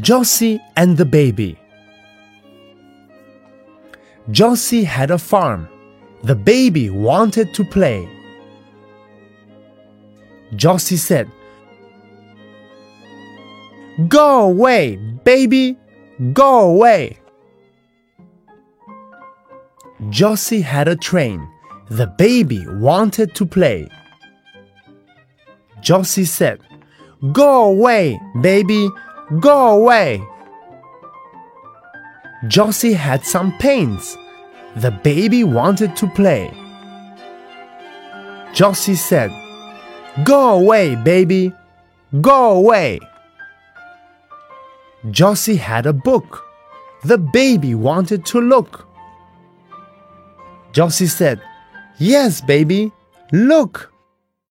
Josie and the Baby Josie had a farm. The baby wanted to play. Josie said, Go away, baby! Go away! Josie had a train. The baby wanted to play. Josie said, Go away, baby! Go away! Josie had some pains. The baby wanted to play. Josie said, Go away, baby! Go away! Josie had a book. The baby wanted to look. Josie said, Yes, baby, look.